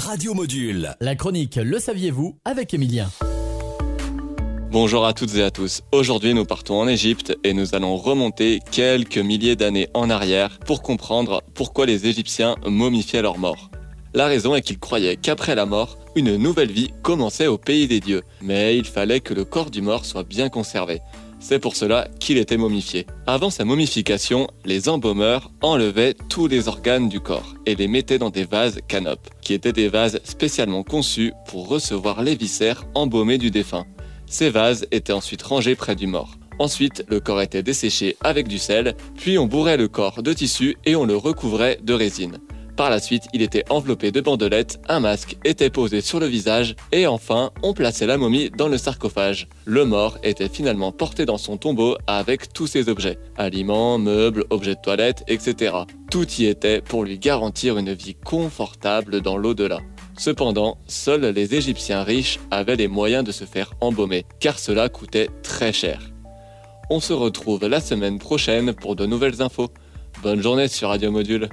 Radio Module. La chronique Le saviez-vous avec Emilien. Bonjour à toutes et à tous. Aujourd'hui, nous partons en Égypte et nous allons remonter quelques milliers d'années en arrière pour comprendre pourquoi les Égyptiens momifiaient leurs morts. La raison est qu'ils croyaient qu'après la mort, une nouvelle vie commençait au pays des dieux, mais il fallait que le corps du mort soit bien conservé. C'est pour cela qu'il était momifié. Avant sa momification, les embaumeurs enlevaient tous les organes du corps et les mettaient dans des vases canopes, qui étaient des vases spécialement conçus pour recevoir les viscères embaumés du défunt. Ces vases étaient ensuite rangés près du mort. Ensuite, le corps était desséché avec du sel, puis on bourrait le corps de tissu et on le recouvrait de résine. Par la suite, il était enveloppé de bandelettes, un masque était posé sur le visage et enfin, on plaçait la momie dans le sarcophage. Le mort était finalement porté dans son tombeau avec tous ses objets, aliments, meubles, objets de toilette, etc. Tout y était pour lui garantir une vie confortable dans l'au-delà. Cependant, seuls les Égyptiens riches avaient les moyens de se faire embaumer, car cela coûtait très cher. On se retrouve la semaine prochaine pour de nouvelles infos. Bonne journée sur Radio Module.